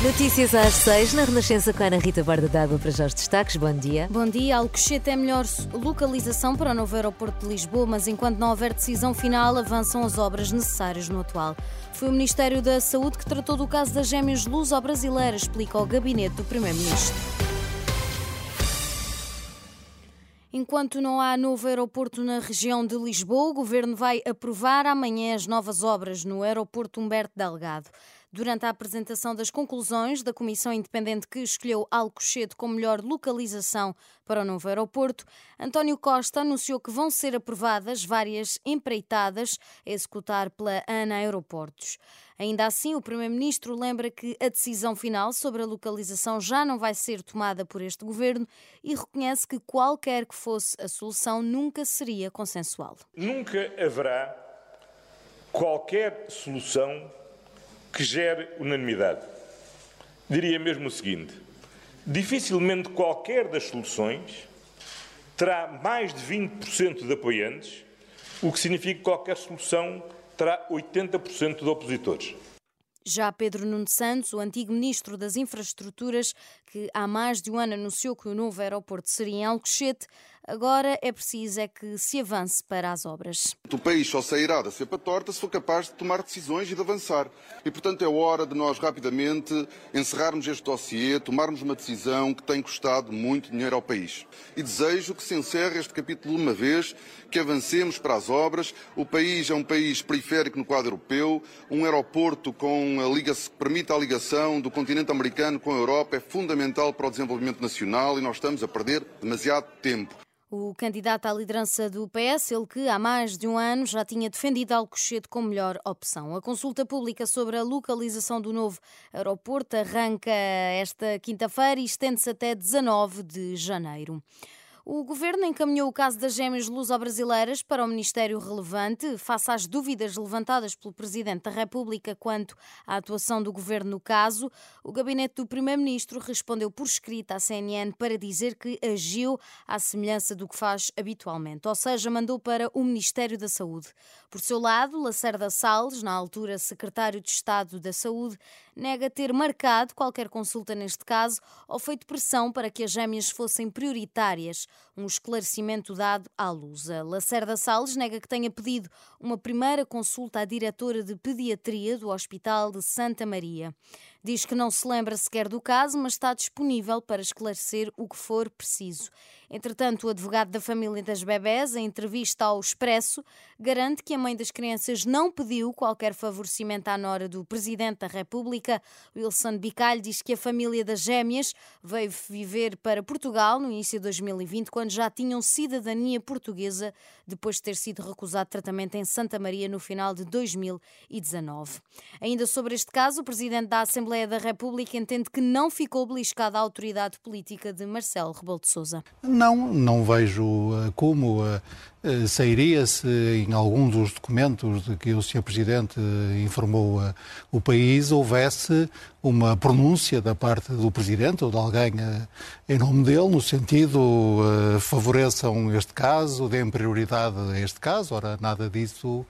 Notícias às seis na Renascença com a Ana Rita Barda d'Água para já os destaques. Bom dia. Bom dia. Alcochete é melhor localização para o novo aeroporto de Lisboa, mas enquanto não houver decisão final, avançam as obras necessárias no atual. Foi o Ministério da Saúde que tratou do caso das gêmeas luso-brasileiras, explica o gabinete do Primeiro-Ministro. Enquanto não há novo aeroporto na região de Lisboa, o governo vai aprovar amanhã as novas obras no aeroporto Humberto Delgado. Durante a apresentação das conclusões da comissão independente que escolheu Alcochete como melhor localização para o novo aeroporto, António Costa anunciou que vão ser aprovadas várias empreitadas a executar pela ANA Aeroportos. Ainda assim, o Primeiro-Ministro lembra que a decisão final sobre a localização já não vai ser tomada por este governo e reconhece que qualquer que fosse a solução nunca seria consensual. Nunca haverá qualquer solução que gere unanimidade. Diria mesmo o seguinte: dificilmente qualquer das soluções terá mais de 20% de apoiantes, o que significa que qualquer solução terá 80% de opositores. Já Pedro Nuno Santos, o antigo ministro das Infraestruturas, que há mais de um ano anunciou que o novo aeroporto seria em Alcochete, Agora é preciso é que se avance para as obras. O país só sairá da cepa torta se for capaz de tomar decisões e de avançar. E, portanto, é hora de nós rapidamente encerrarmos este dossiê, tomarmos uma decisão que tem custado muito dinheiro ao país. E desejo que se encerre este capítulo uma vez, que avancemos para as obras. O país é um país periférico no quadro europeu, um aeroporto com a liga que permite a ligação do continente americano com a Europa é fundamental para o desenvolvimento nacional e nós estamos a perder demasiado tempo. O candidato à liderança do PS, ele que há mais de um ano já tinha defendido Alcochete como melhor opção. A consulta pública sobre a localização do novo aeroporto arranca esta quinta-feira e estende-se até 19 de janeiro. O governo encaminhou o caso das gêmeas luso-brasileiras para o Ministério relevante, face às dúvidas levantadas pelo Presidente da República quanto à atuação do governo no caso. O gabinete do Primeiro-Ministro respondeu por escrita à CNN para dizer que agiu à semelhança do que faz habitualmente, ou seja, mandou para o Ministério da Saúde. Por seu lado, Lacerda Salles, na altura secretário de Estado da Saúde, nega ter marcado qualquer consulta neste caso ou feito pressão para que as gêmeas fossem prioritárias um esclarecimento dado à Lusa. Lacerda Salles nega que tenha pedido uma primeira consulta à diretora de pediatria do Hospital de Santa Maria. Diz que não se lembra sequer do caso, mas está disponível para esclarecer o que for preciso. Entretanto, o advogado da família das bebés, em entrevista ao Expresso, garante que a mãe das crianças não pediu qualquer favorecimento à nora do Presidente da República. Wilson Bicalho diz que a família das gêmeas veio viver para Portugal no início de 2020, quando já tinham cidadania portuguesa, depois de ter sido recusado tratamento em Santa Maria no final de 2019. Ainda sobre este caso, o Presidente da Assembleia da República entende que não ficou beliscada a autoridade política de Marcelo Rebelo de Sousa. Não, não vejo uh, como uh, uh, sairia se em algum dos documentos de que o Sr. Presidente informou o país houvesse uma pronúncia da parte do Presidente ou de alguém em nome dele, no sentido favoreçam este caso, deem prioridade a este caso. Ora, nada disso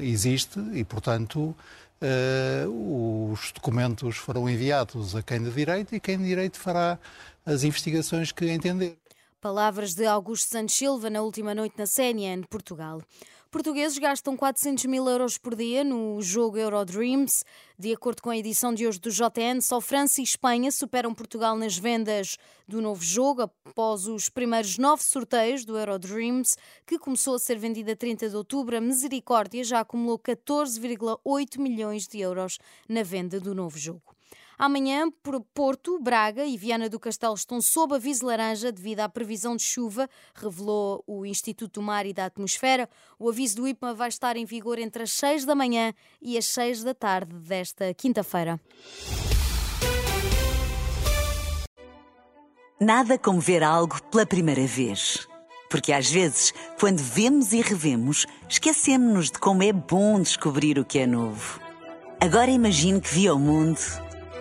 existe e, portanto, Uh, os documentos foram enviados a quem de direito e quem de direito fará as investigações que entender. Palavras de Augusto Santos Silva na última noite na CNN, Portugal. Portugueses gastam 400 mil euros por dia no jogo Eurodreams. De acordo com a edição de hoje do JN, só França e Espanha superam Portugal nas vendas do novo jogo após os primeiros nove sorteios do Eurodreams, que começou a ser vendido a 30 de outubro. A Misericórdia já acumulou 14,8 milhões de euros na venda do novo jogo. Amanhã, Porto, Braga e Viana do Castelo estão sob aviso laranja devido à previsão de chuva, revelou o Instituto do Mar e da Atmosfera. O aviso do IPMA vai estar em vigor entre as 6 da manhã e as 6 da tarde desta quinta-feira. Nada como ver algo pela primeira vez. Porque às vezes, quando vemos e revemos, esquecemos-nos de como é bom descobrir o que é novo. Agora imagine que viu o mundo